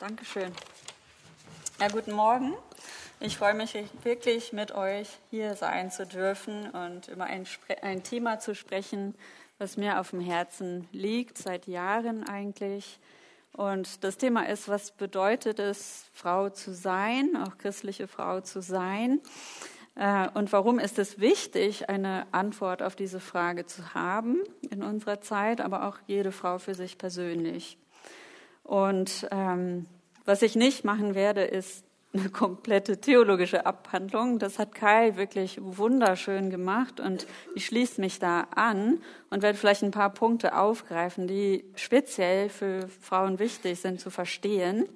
Dankeschön. Ja, guten Morgen. Ich freue mich wirklich, mit euch hier sein zu dürfen und über ein, ein, Thema zu sprechen, was mir auf dem Herzen liegt, seit Jahren eigentlich. Und das Thema ist, was bedeutet es, Frau zu sein, auch christliche Frau zu sein? Äh, und warum ist es wichtig, eine Antwort auf diese Frage zu haben in unserer Zeit, aber auch jede Frau für sich persönlich? Und ähm, was ich nicht machen werde, ist eine komplette theologische Abhandlung. Das hat Kai wirklich wunderschön gemacht und ich schließe mich da an und werde vielleicht ein paar Punkte aufgreifen, die speziell für Frauen wichtig sind zu verstehen.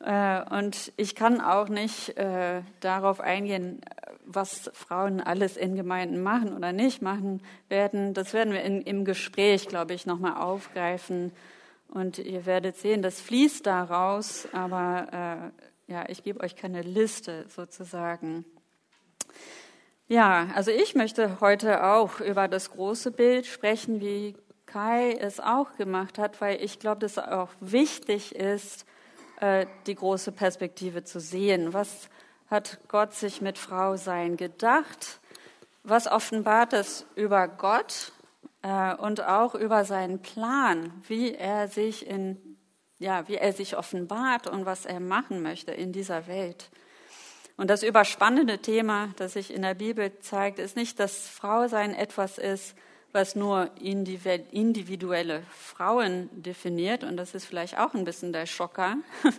Äh, und ich kann auch nicht äh, darauf eingehen, was Frauen alles in Gemeinden machen oder nicht machen werden. Das werden wir in, im Gespräch, glaube ich, nochmal aufgreifen und ihr werdet sehen, das fließt daraus, aber äh, ja, ich gebe euch keine Liste sozusagen. Ja, also ich möchte heute auch über das große Bild sprechen, wie Kai es auch gemacht hat, weil ich glaube, dass auch wichtig ist, äh, die große Perspektive zu sehen. Was hat Gott sich mit Frau sein gedacht? Was offenbart es über Gott äh, und auch über seinen Plan, wie er sich in ja, wie er sich offenbart und was er machen möchte in dieser Welt. Und das überspannende Thema, das sich in der Bibel zeigt, ist nicht, dass Frausein etwas ist, was nur individuelle Frauen definiert. Und das ist vielleicht auch ein bisschen der Schocker.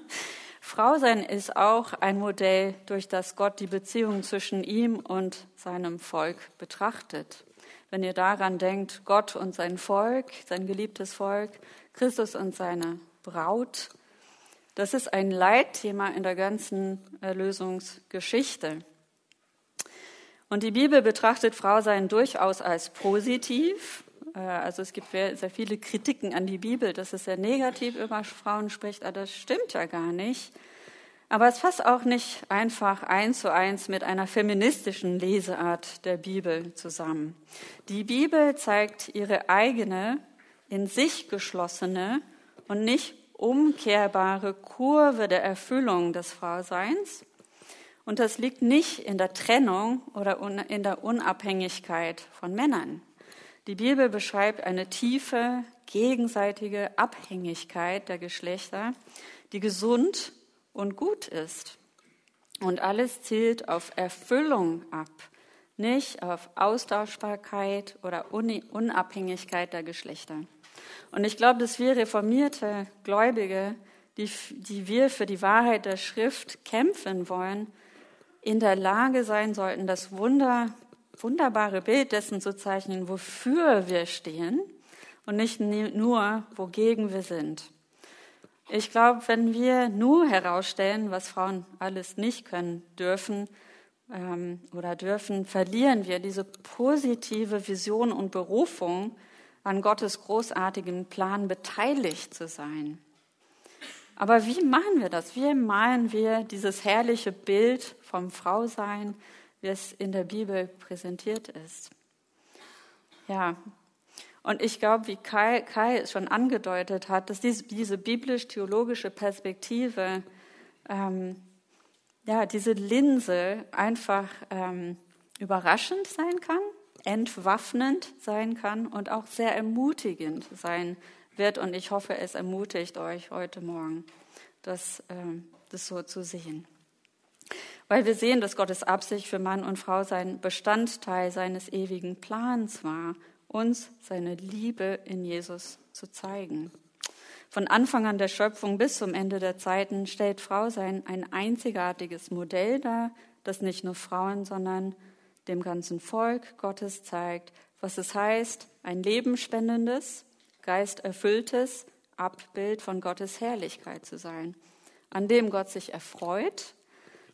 Frausein ist auch ein Modell, durch das Gott die Beziehung zwischen ihm und seinem Volk betrachtet wenn ihr daran denkt, Gott und sein Volk, sein geliebtes Volk, Christus und seine Braut. Das ist ein Leitthema in der ganzen Erlösungsgeschichte. Und die Bibel betrachtet Frausein durchaus als positiv. Äh, also es gibt sehr viele Kritiken an die Bibel, dass es sehr negativ über Frauen spricht, aber das stimmt ja gar nicht. Aber es fasst auch nicht einfach eins zu eins mit einer feministischen Leseart der Bibel zusammen. Die Bibel zeigt ihre eigene, in sich geschlossene und nicht umkehrbare Kurve der Erfüllung des Frauseins. Und das liegt nicht in der Trennung oder in der Unabhängigkeit von Männern. Die Bibel beschreibt eine tiefe, gegenseitige Abhängigkeit der Geschlechter, die gesund und gut ist. Und alles zielt auf Erfüllung ab, nicht auf Austauschbarkeit oder Unabhängigkeit der Geschlechter. Und ich glaube, dass wir reformierte Gläubige, die, die wir für die Wahrheit der Schrift kämpfen wollen, in der Lage sein sollten, das Wunder, wunderbare Bild dessen zu zeichnen, wofür wir stehen und nicht nur, wogegen wir sind. Ich glaube, wenn wir nur herausstellen, was Frauen alles nicht können, dürfen ähm, oder dürfen, verlieren wir diese positive Vision und Berufung, an Gottes großartigen Plan beteiligt zu sein. Aber wie machen wir das? Wie malen wir dieses herrliche Bild vom Frausein, wie es in der Bibel präsentiert ist? Ja, und ich glaube, wie Kai, Kai es schon angedeutet hat, dass diese, diese biblisch-theologische Perspektive, ähm, ja, diese Linse einfach ähm, überraschend sein kann, entwaffnend sein kann und auch sehr ermutigend sein wird. Und ich hoffe, es ermutigt euch heute Morgen, das, ähm, das so zu sehen. Weil wir sehen, dass Gottes Absicht für Mann und Frau sein Bestandteil seines ewigen Plans war uns seine Liebe in Jesus zu zeigen. Von Anfang an der Schöpfung bis zum Ende der Zeiten stellt Frau sein ein einzigartiges Modell dar, das nicht nur Frauen, sondern dem ganzen Volk Gottes zeigt, was es heißt, ein lebenspendendes, geisterfülltes Abbild von Gottes Herrlichkeit zu sein, an dem Gott sich erfreut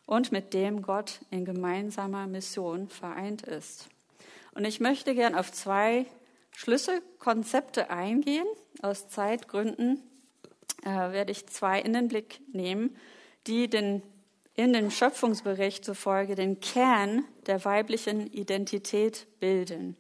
und mit dem Gott in gemeinsamer Mission vereint ist. Und ich möchte gern auf zwei Schlüsselkonzepte eingehen. Aus Zeitgründen äh, werde ich zwei in den Blick nehmen, die den, in dem Schöpfungsbericht zufolge den Kern der weiblichen Identität bilden.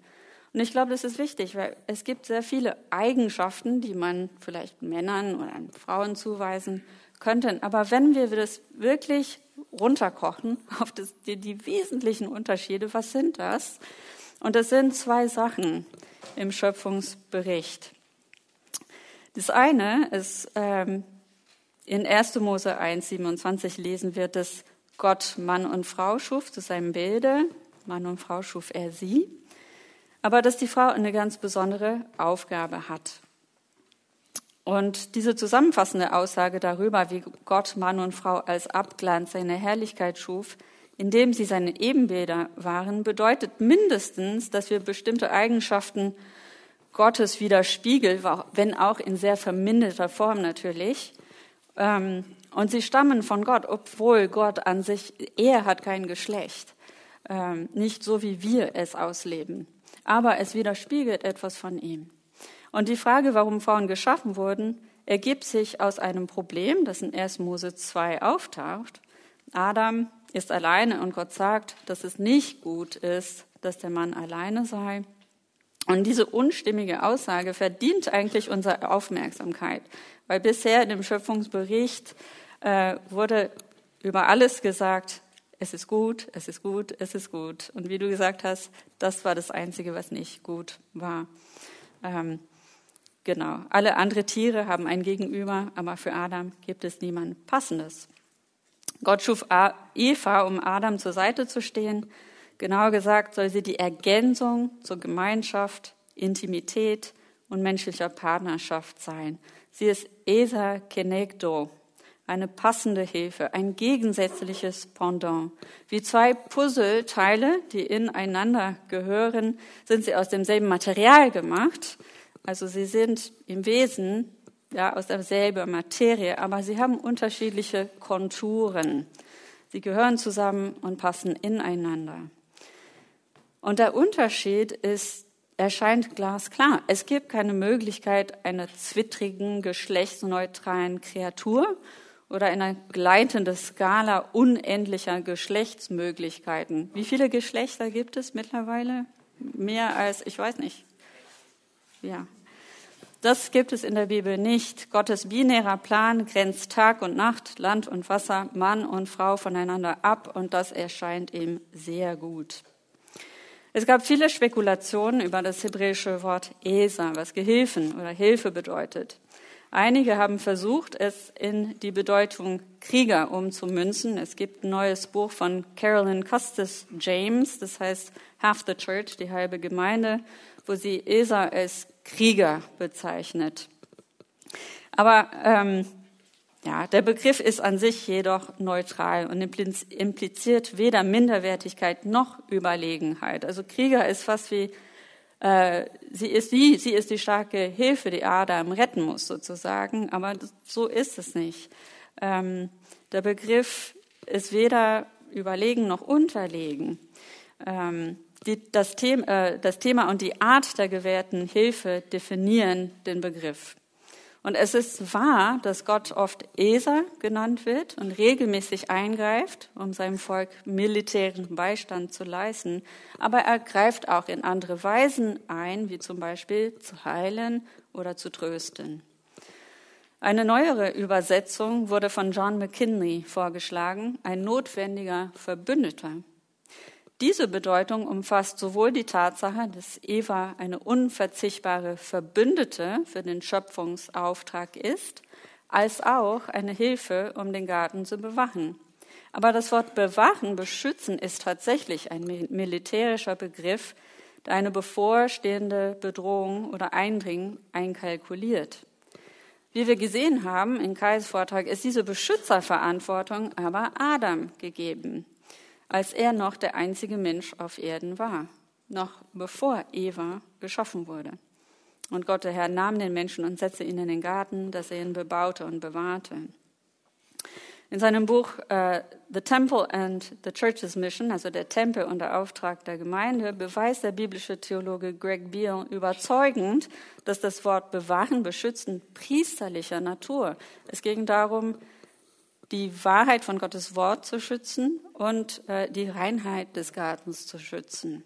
Und ich glaube, das ist wichtig, weil es gibt sehr viele Eigenschaften, die man vielleicht Männern oder Frauen zuweisen könnten. Aber wenn wir das wirklich runterkochen auf das, die, die wesentlichen Unterschiede, was sind das? Und das sind zwei Sachen im Schöpfungsbericht. Das eine ist, ähm, in 1. Mose 1, 27 lesen wir, dass Gott Mann und Frau schuf zu seinem Bilde. Mann und Frau schuf er sie. Aber dass die Frau eine ganz besondere Aufgabe hat. Und diese zusammenfassende Aussage darüber, wie Gott Mann und Frau als Abglanz seiner Herrlichkeit schuf, indem sie seine Ebenbilder waren, bedeutet mindestens, dass wir bestimmte Eigenschaften Gottes widerspiegeln, wenn auch in sehr verminderter Form natürlich. Ähm, und sie stammen von Gott, obwohl Gott an sich, er hat kein Geschlecht. Ähm, nicht so, wie wir es ausleben. Aber es widerspiegelt etwas von ihm. Und die Frage, warum Frauen geschaffen wurden, ergibt sich aus einem Problem, das in 1. Mose 2 auftaucht. Adam ist alleine und Gott sagt, dass es nicht gut ist, dass der Mann alleine sei. Und diese unstimmige Aussage verdient eigentlich unsere Aufmerksamkeit, weil bisher in dem Schöpfungsbericht äh, wurde über alles gesagt, es ist gut, es ist gut, es ist gut. Und wie du gesagt hast, das war das Einzige, was nicht gut war. Ähm, Genau. Alle andere Tiere haben ein Gegenüber, aber für Adam gibt es niemand Passendes. Gott schuf Eva, um Adam zur Seite zu stehen. Genauer gesagt soll sie die Ergänzung zur Gemeinschaft, Intimität und menschlicher Partnerschaft sein. Sie ist Esa Kenegdo, eine passende Hilfe, ein gegensätzliches Pendant. Wie zwei Puzzleteile, die ineinander gehören, sind sie aus demselben Material gemacht, also sie sind im Wesen ja, aus derselben Materie, aber sie haben unterschiedliche Konturen. Sie gehören zusammen und passen ineinander. Und der Unterschied ist, erscheint glasklar. Es gibt keine Möglichkeit einer zwittrigen, geschlechtsneutralen Kreatur oder einer gleitenden Skala unendlicher Geschlechtsmöglichkeiten. Wie viele Geschlechter gibt es mittlerweile? Mehr als, ich weiß nicht. Ja, das gibt es in der Bibel nicht. Gottes binärer Plan grenzt Tag und Nacht, Land und Wasser, Mann und Frau voneinander ab und das erscheint ihm sehr gut. Es gab viele Spekulationen über das hebräische Wort Esa, was Gehilfen oder Hilfe bedeutet. Einige haben versucht, es in die Bedeutung Krieger umzumünzen. Es gibt ein neues Buch von Carolyn Custis James, das heißt Half the Church, die halbe Gemeinde, wo sie Esa als Krieger bezeichnet. Aber ähm, ja, der Begriff ist an sich jedoch neutral und impliziert weder Minderwertigkeit noch Überlegenheit. Also Krieger ist fast wie äh, sie ist die, sie ist die starke Hilfe, die Adam retten muss sozusagen, aber so ist es nicht. Ähm, der Begriff ist weder überlegen noch unterlegen. Ähm, die, das, Thema, äh, das Thema und die Art der gewährten Hilfe definieren den Begriff. Und es ist wahr, dass Gott oft Eser genannt wird und regelmäßig eingreift, um seinem Volk militären Beistand zu leisten. Aber er greift auch in andere Weisen ein, wie zum Beispiel zu heilen oder zu trösten. Eine neuere Übersetzung wurde von John McKinley vorgeschlagen, ein notwendiger Verbündeter. Diese Bedeutung umfasst sowohl die Tatsache, dass Eva eine unverzichtbare Verbündete für den Schöpfungsauftrag ist, als auch eine Hilfe, um den Garten zu bewachen. Aber das Wort bewachen, beschützen ist tatsächlich ein militärischer Begriff, der eine bevorstehende Bedrohung oder Eindringen einkalkuliert. Wie wir gesehen haben in Kais Vortrag, ist diese Beschützerverantwortung aber Adam gegeben als er noch der einzige Mensch auf Erden war, noch bevor Eva geschaffen wurde. Und Gott, der Herr, nahm den Menschen und setzte ihn in den Garten, dass er ihn bebaute und bewahrte. In seinem Buch uh, The Temple and the Church's Mission, also der Tempel und der Auftrag der Gemeinde, beweist der biblische Theologe Greg Beale überzeugend, dass das Wort bewahren, beschützen priesterlicher Natur. Es ging darum, die Wahrheit von Gottes Wort zu schützen und äh, die Reinheit des Gartens zu schützen.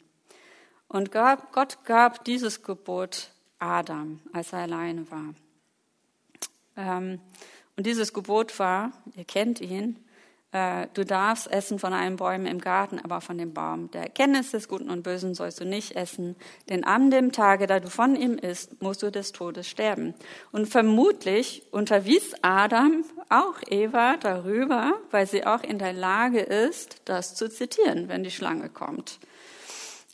Und Gott gab dieses Gebot Adam, als er alleine war. Ähm, Und dieses Gebot war, ihr kennt ihn, äh, du darfst essen von allen Bäumen im Garten, aber von dem Baum der Erkenntnis des Guten und Bösen sollst du nicht essen, denn an dem Tage, da du von ihm isst, musst du des Todes sterben. Und vermutlich unterwies Adam auch Eva darüber, weil sie auch in der Lage ist, das zu zitieren, wenn die Schlange kommt.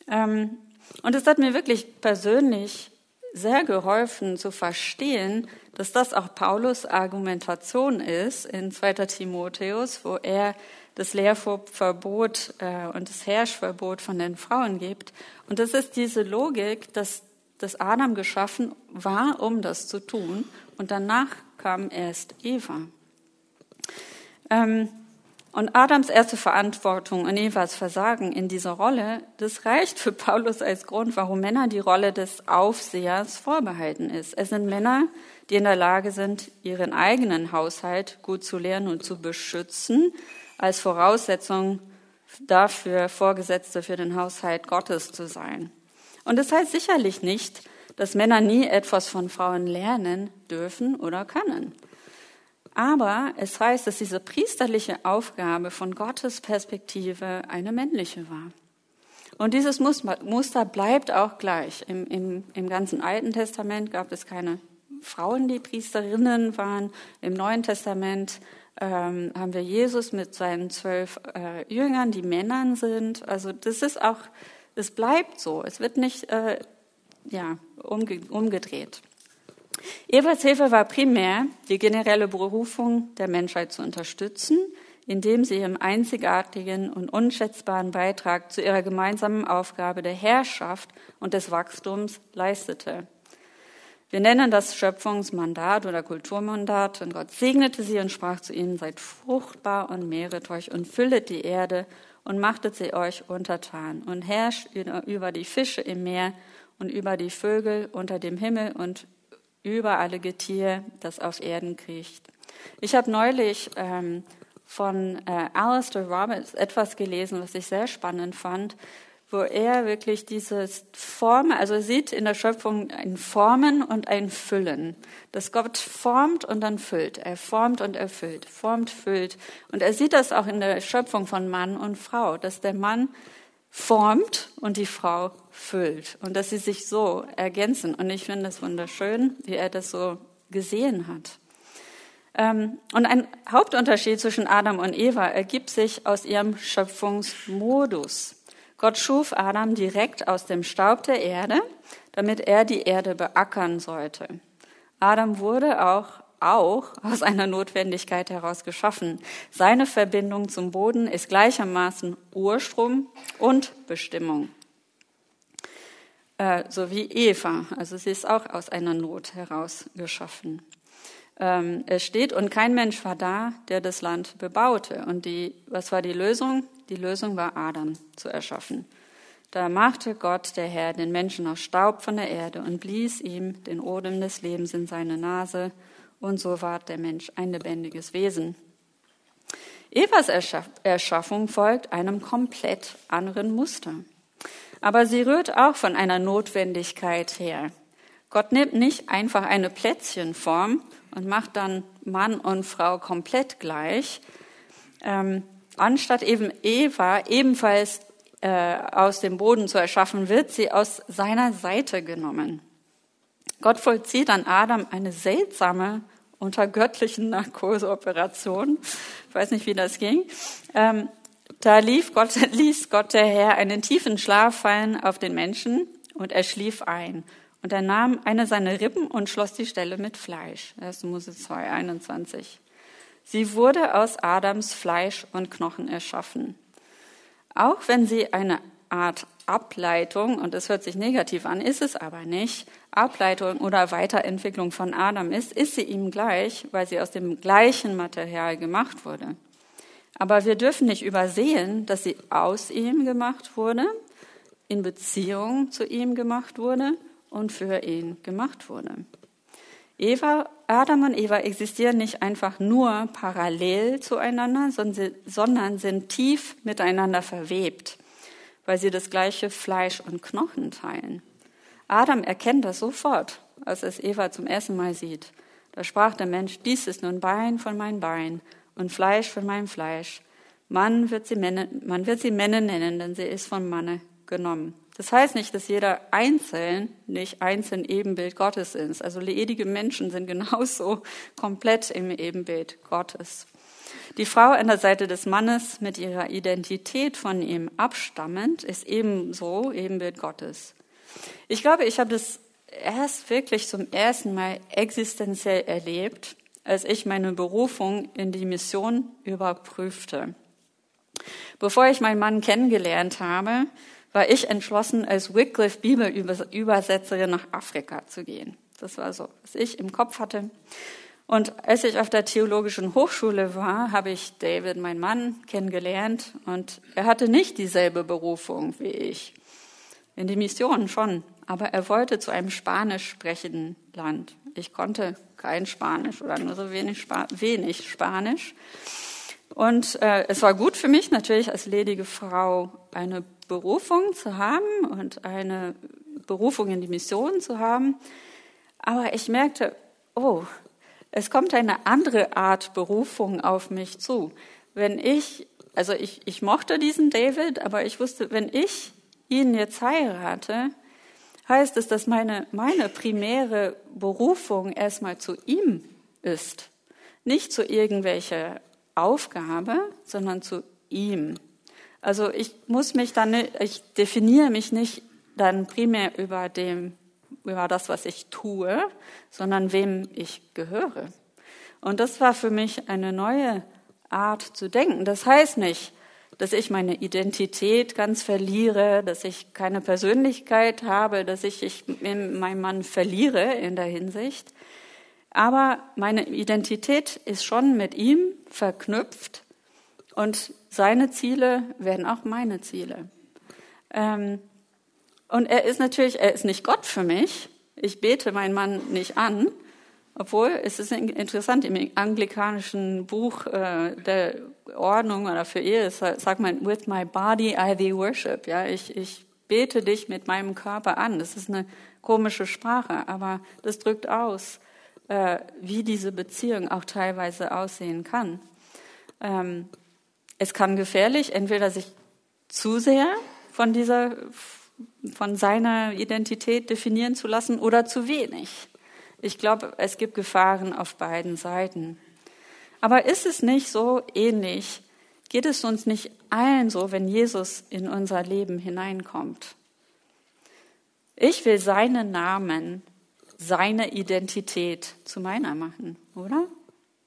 Ähm, und es hat mir wirklich persönlich sehr geholfen zu verstehen, dass das auch Paulus Argumentation ist in 2. Timotheus, wo er das Lehrverbot äh, und das Herrschverbot von den Frauen gibt. Und das ist diese Logik, dass, dass Adam geschaffen war, um das zu tun. Und danach kam erst Eva. Ähm, und Adams erste Verantwortung und Evas Versagen in dieser Rolle, das reicht für Paulus als Grund, warum Männer die Rolle des Aufsehers vorbehalten ist. Es sind Männer, die in der Lage sind, ihren eigenen Haushalt gut zu lernen und zu beschützen, als Voraussetzung dafür, Vorgesetzte für den Haushalt Gottes zu sein. Und das heißt sicherlich nicht, dass Männer nie etwas von Frauen lernen dürfen oder können. Aber es heißt, dass diese priesterliche Aufgabe von Gottes Perspektive eine männliche war. Und dieses Muster bleibt auch gleich. Im, im, Im ganzen Alten Testament gab es keine Frauen, die Priesterinnen waren. Im Neuen Testament ähm, haben wir Jesus mit seinen zwölf äh, Jüngern, die Männern sind. Also das ist auch, es bleibt so. Es wird nicht äh, ja, umge umgedreht. Evas Hilfe war primär die generelle Berufung der Menschheit zu unterstützen, indem sie ihren einzigartigen und unschätzbaren Beitrag zu ihrer gemeinsamen Aufgabe der Herrschaft und des Wachstums leistete. Wir nennen das Schöpfungsmandat oder Kulturmandat und Gott segnete sie und sprach zu ihnen, seid fruchtbar und mehret euch und füllet die Erde und machtet sie euch untertan und herrscht über die Fische im Meer und über die Vögel unter dem Himmel und über alle Getier, das auf Erden kriecht. Ich habe neulich ähm, von äh, Alistair Roberts etwas gelesen, was ich sehr spannend fand, wo er wirklich dieses Formen, also er sieht in der Schöpfung ein Formen und ein Füllen. Dass Gott formt und dann füllt. Er formt und erfüllt, formt, füllt. Und er sieht das auch in der Schöpfung von Mann und Frau, dass der Mann formt und die Frau füllt und dass sie sich so ergänzen. Und ich finde das wunderschön, wie er das so gesehen hat. Ähm, und ein Hauptunterschied zwischen Adam und Eva ergibt sich aus ihrem Schöpfungsmodus. Gott schuf Adam direkt aus dem Staub der Erde, damit er die Erde beackern sollte. Adam wurde auch auch aus einer Notwendigkeit heraus geschaffen. Seine Verbindung zum Boden ist gleichermaßen Urstrom und Bestimmung. Äh, so wie Eva, also sie ist auch aus einer Not heraus geschaffen. Ähm, es steht, und kein Mensch war da, der das Land bebaute. Und die, was war die Lösung? Die Lösung war Adam zu erschaffen. Da machte Gott, der Herr, den Menschen aus Staub von der Erde und blies ihm den Odem des Lebens in seine Nase und so ward der Mensch ein lebendiges Wesen. Evas Erschaffung folgt einem komplett anderen Muster. Aber sie rührt auch von einer Notwendigkeit her. Gott nimmt nicht einfach eine Plätzchenform und macht dann Mann und Frau komplett gleich. Ähm, anstatt eben Eva ebenfalls äh, aus dem Boden zu erschaffen, wird sie aus seiner Seite genommen. Gott vollzieht an Adam eine seltsame, unter göttlichen Narkoseoperation. Ich weiß nicht, wie das ging. Ähm, da Gott, ließ Gott der Herr einen tiefen Schlaf fallen auf den Menschen und er schlief ein. Und er nahm eine seiner Rippen und schloss die Stelle mit Fleisch. 1. Mose 2, 21. Sie wurde aus Adams Fleisch und Knochen erschaffen. Auch wenn sie eine Art Ableitung, und das hört sich negativ an, ist es aber nicht, Ableitung oder Weiterentwicklung von Adam ist, ist sie ihm gleich, weil sie aus dem gleichen Material gemacht wurde. Aber wir dürfen nicht übersehen, dass sie aus ihm gemacht wurde, in Beziehung zu ihm gemacht wurde und für ihn gemacht wurde. Eva, Adam und Eva existieren nicht einfach nur parallel zueinander, sondern sind tief miteinander verwebt weil sie das gleiche Fleisch und Knochen teilen. Adam erkennt das sofort, als es Eva zum ersten Mal sieht. Da sprach der Mensch, dies ist nun Bein von meinem Bein und Fleisch von meinem Fleisch. Man wird sie Männer, man wird sie Männer nennen, denn sie ist von Manne genommen. Das heißt nicht, dass jeder einzeln nicht einzeln Ebenbild Gottes ist. Also ledige Menschen sind genauso komplett im Ebenbild Gottes. Die Frau an der Seite des Mannes mit ihrer Identität von ihm abstammend ist ebenso Ebenbild Gottes. Ich glaube, ich habe das erst wirklich zum ersten Mal existenziell erlebt, als ich meine Berufung in die Mission überprüfte. Bevor ich meinen Mann kennengelernt habe, war ich entschlossen, als Wycliffe Bibelübersetzerin nach Afrika zu gehen. Das war so, was ich im Kopf hatte. Und als ich auf der theologischen Hochschule war, habe ich David, meinen Mann, kennengelernt und er hatte nicht dieselbe Berufung wie ich. In die Mission schon, aber er wollte zu einem spanisch sprechenden Land. Ich konnte kein Spanisch oder nur so wenig, Spa wenig Spanisch. Und äh, es war gut für mich natürlich als ledige Frau eine Berufung zu haben und eine Berufung in die Mission zu haben. Aber ich merkte, oh, es kommt eine andere Art Berufung auf mich zu. Wenn ich, also ich, ich mochte diesen David, aber ich wusste, wenn ich ihn jetzt heirate, heißt es, dass meine, meine primäre Berufung erstmal zu ihm ist. Nicht zu irgendwelcher Aufgabe, sondern zu ihm. Also ich muss mich dann, ich definiere mich nicht dann primär über dem, über das, was ich tue, sondern wem ich gehöre. Und das war für mich eine neue Art zu denken. Das heißt nicht, dass ich meine Identität ganz verliere, dass ich keine Persönlichkeit habe, dass ich, ich meinen Mann verliere in der Hinsicht. Aber meine Identität ist schon mit ihm verknüpft und seine Ziele werden auch meine Ziele. Ähm, und er ist natürlich, er ist nicht Gott für mich. Ich bete meinen Mann nicht an, obwohl es ist interessant im anglikanischen Buch äh, der Ordnung oder für Ehe sagt man with my body I thee worship. Ja, ich, ich bete dich mit meinem Körper an. Das ist eine komische Sprache, aber das drückt aus, äh, wie diese Beziehung auch teilweise aussehen kann. Ähm, es kann gefährlich, entweder sich zu sehr von dieser, von seiner Identität definieren zu lassen oder zu wenig. Ich glaube, es gibt Gefahren auf beiden Seiten. Aber ist es nicht so ähnlich? Geht es uns nicht allen so, wenn Jesus in unser Leben hineinkommt? Ich will seinen Namen, seine Identität zu meiner machen, oder?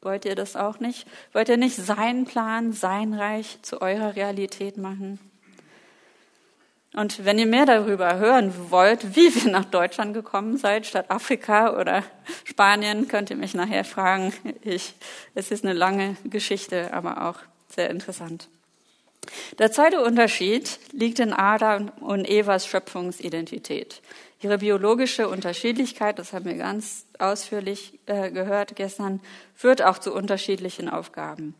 Wollt ihr das auch nicht? Wollt ihr nicht seinen Plan, sein Reich zu eurer Realität machen? Und wenn ihr mehr darüber hören wollt, wie wir nach Deutschland gekommen seid, statt Afrika oder Spanien, könnt ihr mich nachher fragen. Ich, es ist eine lange Geschichte, aber auch sehr interessant. Der zweite Unterschied liegt in Adam und Evas Schöpfungsidentität. Ihre biologische Unterschiedlichkeit, das haben wir ganz ausführlich äh, gehört gestern, führt auch zu unterschiedlichen Aufgaben.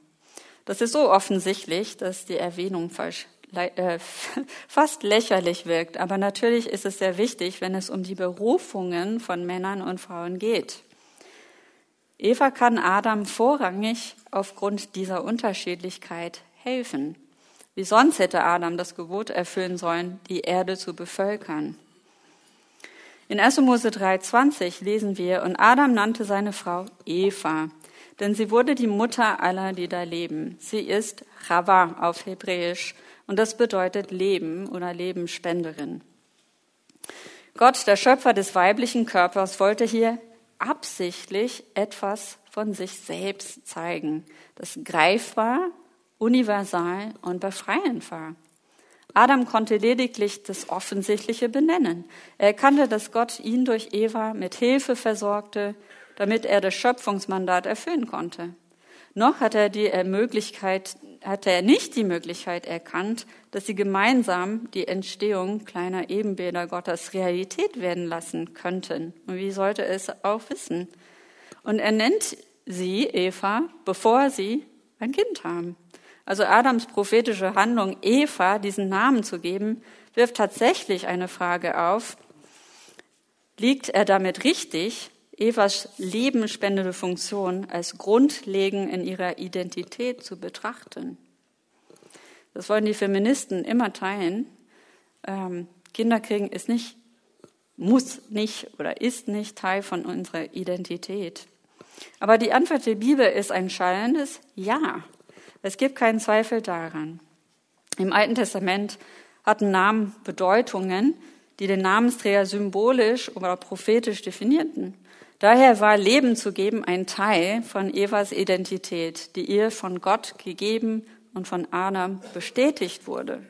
Das ist so offensichtlich, dass die Erwähnung falsch, äh, fast lächerlich wirkt. Aber natürlich ist es sehr wichtig, wenn es um die Berufungen von Männern und Frauen geht. Eva kann Adam vorrangig aufgrund dieser Unterschiedlichkeit helfen. Wie sonst hätte Adam das Gebot erfüllen sollen, die Erde zu bevölkern. In 1. Mose 3,20 lesen wir, und Adam nannte seine Frau Eva, denn sie wurde die Mutter aller, die da leben. Sie ist Chava auf Hebräisch und das bedeutet Leben oder Lebensspenderin. Gott, der Schöpfer des weiblichen Körpers, wollte hier absichtlich etwas von sich selbst zeigen, das greifbar, universal und befreiend war. Adam konnte lediglich das Offensichtliche benennen. Er erkannte, dass Gott ihn durch Eva mit Hilfe versorgte, damit er das Schöpfungsmandat erfüllen konnte. Noch hat er die Möglichkeit, hatte er nicht die Möglichkeit erkannt, dass sie gemeinsam die Entstehung kleiner Ebenbilder Gottes Realität werden lassen könnten. Und wie sollte es auch wissen? Und er nennt sie, Eva, bevor sie ein Kind haben. Also Adams prophetische Handlung, Eva diesen Namen zu geben, wirft tatsächlich eine Frage auf. Liegt er damit richtig, Evas lebenspendende Funktion als grundlegend in ihrer Identität zu betrachten. Das wollen die Feministen immer teilen. Ähm, Kinderkriegen ist nicht, muss nicht oder ist nicht Teil von unserer Identität. Aber die Antwort der Bibel ist ein schallendes Ja. Es gibt keinen Zweifel daran. Im Alten Testament hatten Namen Bedeutungen, die den Namensträger symbolisch oder prophetisch definierten. Daher war Leben zu geben ein Teil von Evas Identität, die ihr von Gott gegeben und von Adam bestätigt wurde.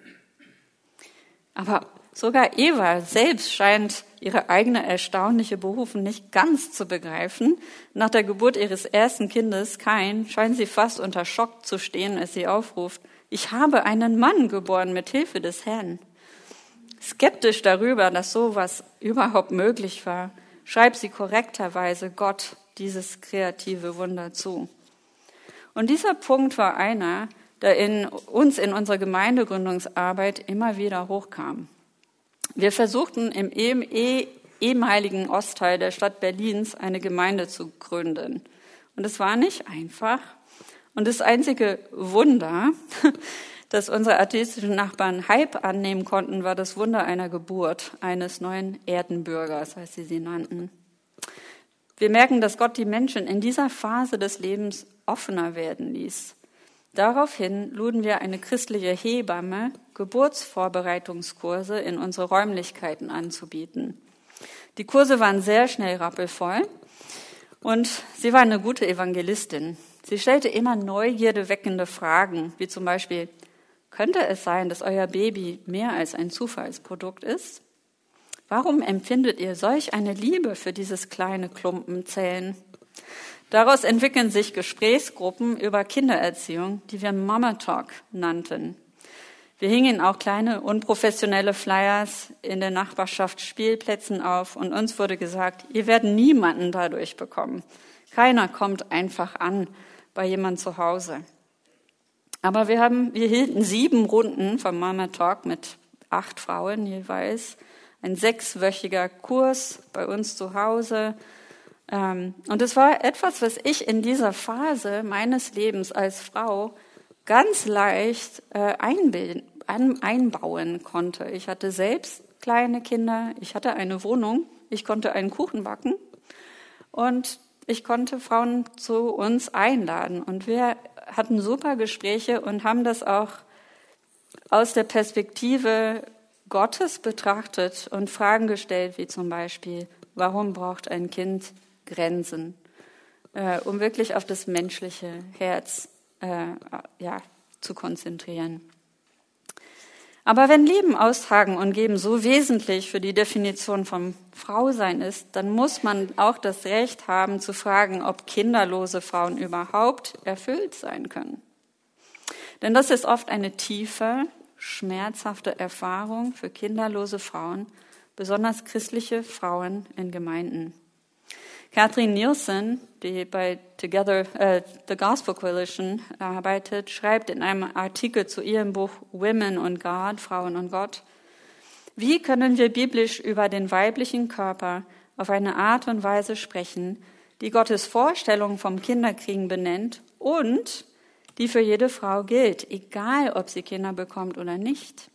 Aber sogar Eva selbst scheint ihre eigene erstaunliche Berufung nicht ganz zu begreifen. Nach der Geburt ihres ersten Kindes, Kain, scheint sie fast unter Schock zu stehen, als sie aufruft, ich habe einen Mann geboren mit Hilfe des Herrn. Skeptisch darüber, dass sowas überhaupt möglich war, schreibt sie korrekterweise Gott dieses kreative Wunder zu. Und dieser Punkt war einer, der in uns in unserer Gemeindegründungsarbeit immer wieder hochkam. Wir versuchten im eh, ehemaligen Ostteil der Stadt Berlins eine Gemeinde zu gründen. Und es war nicht einfach. Und das einzige Wunder, das unsere atheistischen Nachbarn Hype annehmen konnten, war das Wunder einer Geburt eines neuen Erdenbürgers, als sie sie nannten. Wir merken, dass Gott die Menschen in dieser Phase des Lebens offener werden ließ. Daraufhin luden wir eine christliche Hebamme, Geburtsvorbereitungskurse in unsere Räumlichkeiten anzubieten. Die Kurse waren sehr schnell rappelvoll und sie war eine gute Evangelistin. Sie stellte immer neugierdeweckende Fragen, wie zum Beispiel, könnte es sein, dass euer Baby mehr als ein Zufallsprodukt ist? Warum empfindet ihr solch eine Liebe für dieses kleine Klumpenzellen? Daraus entwickeln sich Gesprächsgruppen über Kindererziehung, die wir Mama Talk nannten. Wir hingen auch kleine unprofessionelle Flyers in der Nachbarschaft Spielplätzen auf und uns wurde gesagt, ihr werdet niemanden dadurch bekommen. Keiner kommt einfach an bei jemand zu Hause. Aber wir haben, wir hielten sieben Runden vom Mama Talk mit acht Frauen jeweils. Ein sechswöchiger Kurs bei uns zu Hause ähm, und es war etwas, was ich in dieser Phase meines Lebens als Frau ganz leicht äh, einbauen konnte. Ich hatte selbst kleine Kinder, ich hatte eine Wohnung, ich konnte einen Kuchen backen und ich konnte Frauen zu uns einladen. Und wir hatten super Gespräche und haben das auch aus der Perspektive Gottes betrachtet und Fragen gestellt, wie zum Beispiel, warum braucht ein Kind Grenzen, äh, um wirklich auf das menschliche Herz äh, ja, zu konzentrieren. Aber wenn Leben austragen und geben so wesentlich für die Definition vom Frausein ist, dann muss man auch das Recht haben zu fragen, ob kinderlose Frauen überhaupt erfüllt sein können. Denn das ist oft eine tiefe, schmerzhafte Erfahrung für kinderlose Frauen, besonders christliche Frauen in Gemeinden. Catherine Nielsen, die bei Together äh, the Gospel Coalition arbeitet, schreibt in einem Artikel zu ihrem Buch Women und God, Frauen und Gott, wie können wir biblisch über den weiblichen Körper auf eine Art und Weise sprechen, die Gottes Vorstellung vom Kinderkriegen benennt und die für jede Frau gilt, egal ob sie Kinder bekommt oder nicht?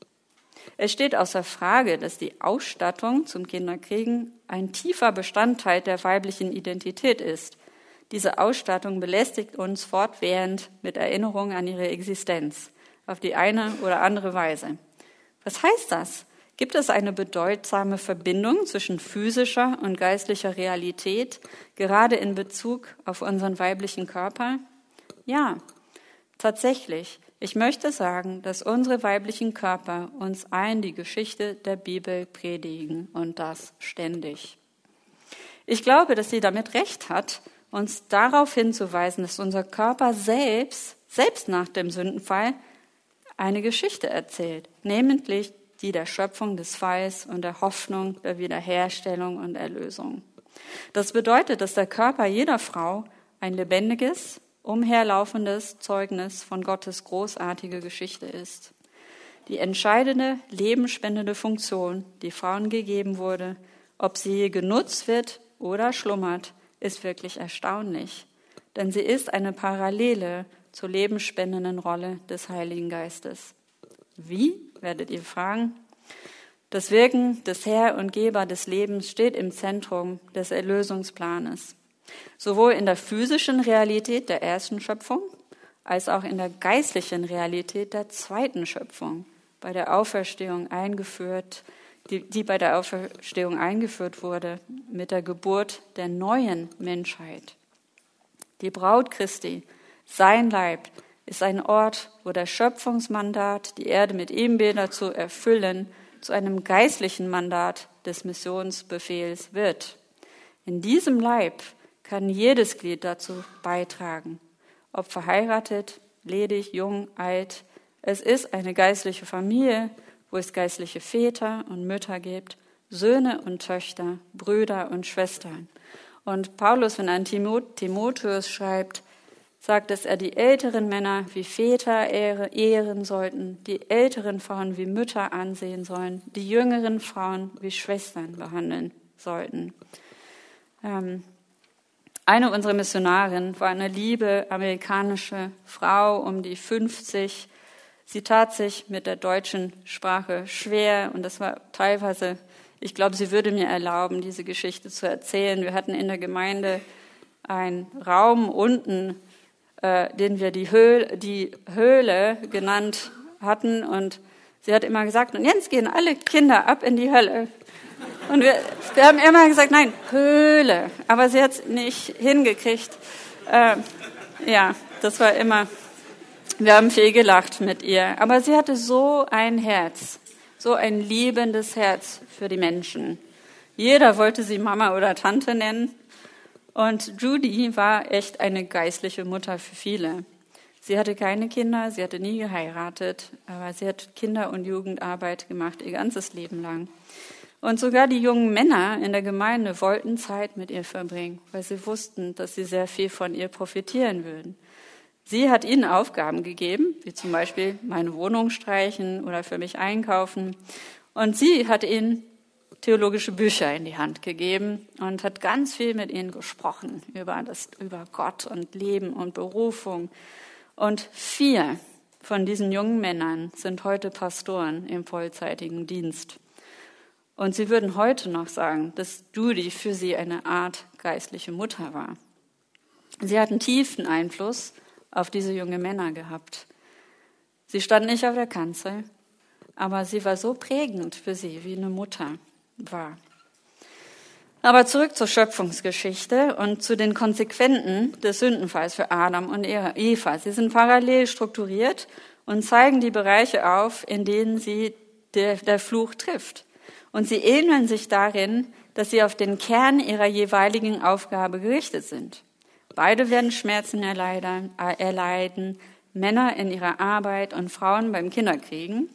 Es steht außer Frage, dass die Ausstattung zum Kinderkriegen ein tiefer Bestandteil der weiblichen Identität ist. Diese Ausstattung belästigt uns fortwährend mit Erinnerungen an ihre Existenz auf die eine oder andere Weise. Was heißt das? Gibt es eine bedeutsame Verbindung zwischen physischer und geistlicher Realität, gerade in Bezug auf unseren weiblichen Körper? Ja, tatsächlich. Ich möchte sagen, dass unsere weiblichen Körper uns allen die Geschichte der Bibel predigen und das ständig. Ich glaube, dass sie damit recht hat, uns darauf hinzuweisen, dass unser Körper selbst, selbst nach dem Sündenfall, eine Geschichte erzählt, nämlich die der Schöpfung des Falls und der Hoffnung der Wiederherstellung und Erlösung. Das bedeutet, dass der Körper jeder Frau ein lebendiges, umherlaufendes Zeugnis von Gottes großartige Geschichte ist. Die entscheidende lebenspendende Funktion, die Frauen gegeben wurde, ob sie genutzt wird oder schlummert, ist wirklich erstaunlich, denn sie ist eine Parallele zur lebensspendenden Rolle des Heiligen Geistes. Wie, werdet ihr fragen? Das Wirken des Herr und Geber des Lebens steht im Zentrum des Erlösungsplanes. Sowohl in der physischen Realität der ersten Schöpfung als auch in der geistlichen Realität der zweiten Schöpfung, bei der Auferstehung eingeführt, die, die bei der Auferstehung eingeführt wurde, mit der Geburt der neuen Menschheit. Die Braut Christi, sein Leib, ist ein Ort, wo der Schöpfungsmandat, die Erde mit Ebenbilder zu erfüllen, zu einem geistlichen Mandat des Missionsbefehls wird. In diesem Leib kann jedes Glied dazu beitragen, ob verheiratet, ledig, jung, alt. Es ist eine geistliche Familie, wo es geistliche Väter und Mütter gibt, Söhne und Töchter, Brüder und Schwestern. Und Paulus, wenn er an Timotheus schreibt, sagt, dass er die älteren Männer wie Väter ehren sollten, die älteren Frauen wie Mütter ansehen sollen, die jüngeren Frauen wie Schwestern behandeln sollten. Ähm, eine unserer Missionarinnen war eine liebe amerikanische Frau um die 50. Sie tat sich mit der deutschen Sprache schwer und das war teilweise, ich glaube, sie würde mir erlauben, diese Geschichte zu erzählen. Wir hatten in der Gemeinde einen Raum unten, äh, den wir die Höhle, die Höhle genannt hatten und sie hat immer gesagt, und jetzt gehen alle Kinder ab in die Hölle. Und wir, wir haben immer gesagt, nein, Höhle. Aber sie hat es nicht hingekriegt. Äh, ja, das war immer, wir haben viel gelacht mit ihr. Aber sie hatte so ein Herz, so ein liebendes Herz für die Menschen. Jeder wollte sie Mama oder Tante nennen. Und Judy war echt eine geistliche Mutter für viele. Sie hatte keine Kinder, sie hatte nie geheiratet, aber sie hat Kinder- und Jugendarbeit gemacht, ihr ganzes Leben lang. Und sogar die jungen Männer in der Gemeinde wollten Zeit mit ihr verbringen, weil sie wussten, dass sie sehr viel von ihr profitieren würden. Sie hat ihnen Aufgaben gegeben, wie zum Beispiel meine Wohnung streichen oder für mich einkaufen. Und sie hat ihnen theologische Bücher in die Hand gegeben und hat ganz viel mit ihnen gesprochen über, das, über Gott und Leben und Berufung. Und vier von diesen jungen Männern sind heute Pastoren im vollzeitigen Dienst. Und sie würden heute noch sagen, dass Judy für sie eine Art geistliche Mutter war. Sie hatten tiefen Einfluss auf diese jungen Männer gehabt. Sie stand nicht auf der Kanzel, aber sie war so prägend für sie, wie eine Mutter war. Aber zurück zur Schöpfungsgeschichte und zu den Konsequenzen des Sündenfalls für Adam und Eva. Sie sind parallel strukturiert und zeigen die Bereiche auf, in denen sie der, der Fluch trifft. Und sie ähneln sich darin, dass sie auf den Kern ihrer jeweiligen Aufgabe gerichtet sind. Beide werden Schmerzen erleiden, Männer in ihrer Arbeit und Frauen beim Kinderkriegen.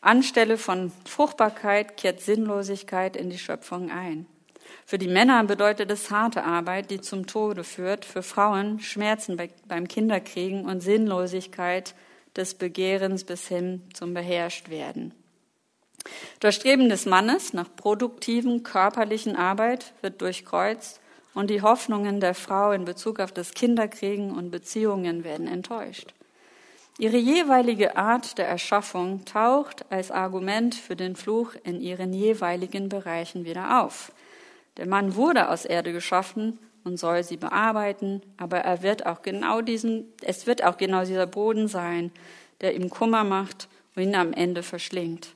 Anstelle von Fruchtbarkeit kehrt Sinnlosigkeit in die Schöpfung ein. Für die Männer bedeutet es harte Arbeit, die zum Tode führt. Für Frauen Schmerzen beim Kinderkriegen und Sinnlosigkeit des Begehrens bis hin zum Beherrschtwerden. Das Streben des Mannes nach produktiven körperlichen Arbeit wird durchkreuzt und die Hoffnungen der Frau in Bezug auf das Kinderkriegen und Beziehungen werden enttäuscht. Ihre jeweilige Art der Erschaffung taucht als Argument für den Fluch in ihren jeweiligen Bereichen wieder auf. Der Mann wurde aus Erde geschaffen und soll sie bearbeiten, aber er wird auch genau diesen, es wird auch genau dieser Boden sein, der ihm Kummer macht und ihn am Ende verschlingt.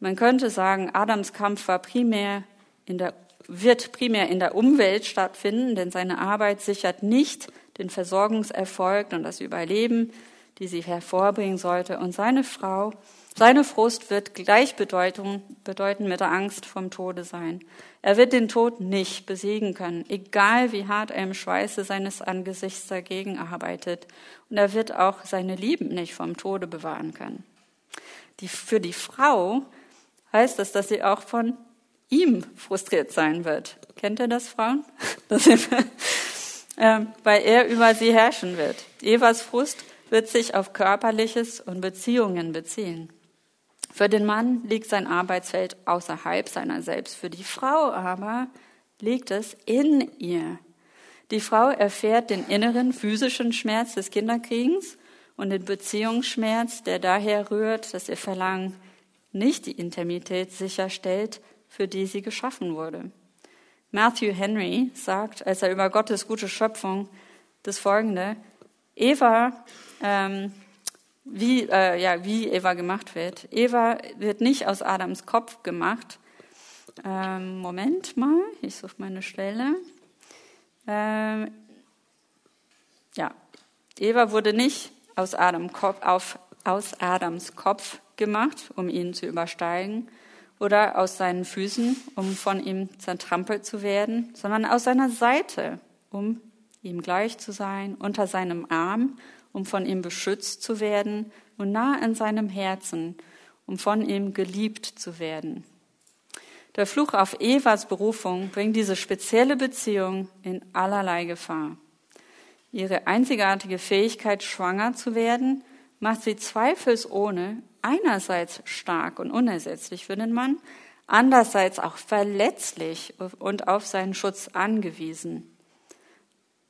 Man könnte sagen, Adams Kampf war primär in der, wird primär in der Umwelt stattfinden, denn seine Arbeit sichert nicht den Versorgungserfolg und das Überleben, die sie hervorbringen sollte. Und seine Frau, seine Frust wird gleichbedeutend bedeuten mit der Angst vom Tode sein. Er wird den Tod nicht besiegen können, egal wie hart er im Schweiße seines Angesichts dagegen arbeitet. Und er wird auch seine Lieben nicht vom Tode bewahren können. Die, für die Frau heißt das, dass sie auch von ihm frustriert sein wird. Kennt ihr das, Frauen? Das äh, weil er über sie herrschen wird. Evas Frust wird sich auf Körperliches und Beziehungen beziehen. Für den Mann liegt sein Arbeitsfeld außerhalb seiner selbst. Für die Frau aber liegt es in ihr. Die Frau erfährt den inneren physischen Schmerz des Kinderkriegens und den Beziehungsschmerz, der daher rührt, dass ihr Verlangen nicht die Intimität sicherstellt, für die sie geschaffen wurde. Matthew Henry sagt, als er über Gottes gute Schöpfung das folgende, Eva, ähm, wie, äh, ja, wie Eva gemacht wird. Eva wird nicht aus Adams Kopf gemacht. Ähm, Moment mal, ich suche meine Stelle. Ähm, ja, Eva wurde nicht aus, Adam Kopf, auf, aus Adams Kopf gemacht, um ihn zu übersteigen, oder aus seinen Füßen, um von ihm zertrampelt zu werden, sondern aus seiner Seite, um ihm gleich zu sein, unter seinem Arm, um von ihm beschützt zu werden und nah in seinem Herzen, um von ihm geliebt zu werden. Der Fluch auf Evas Berufung bringt diese spezielle Beziehung in allerlei Gefahr. Ihre einzigartige Fähigkeit, schwanger zu werden, macht sie zweifelsohne einerseits stark und unersetzlich für den Mann, andererseits auch verletzlich und auf seinen Schutz angewiesen.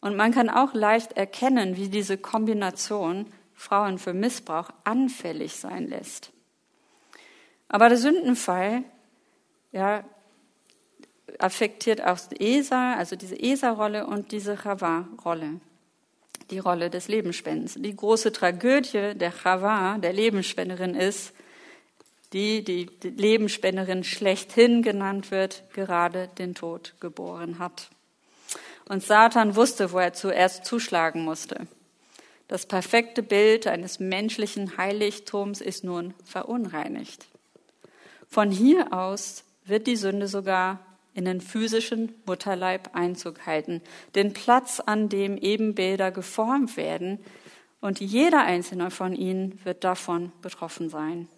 Und man kann auch leicht erkennen, wie diese Kombination Frauen für Missbrauch anfällig sein lässt. Aber der Sündenfall ja, affektiert auch Esa, also diese Esa-Rolle und diese Chava-Rolle die Rolle des Lebensspendens. Die große Tragödie der Chava, der Lebensspenderin, ist, die, die, die Lebensspenderin schlechthin genannt wird, gerade den Tod geboren hat. Und Satan wusste, wo er zuerst zuschlagen musste. Das perfekte Bild eines menschlichen Heiligtums ist nun verunreinigt. Von hier aus wird die Sünde sogar in den physischen Mutterleib Einzug halten, den Platz, an dem Ebenbilder geformt werden, und jeder einzelne von ihnen wird davon betroffen sein.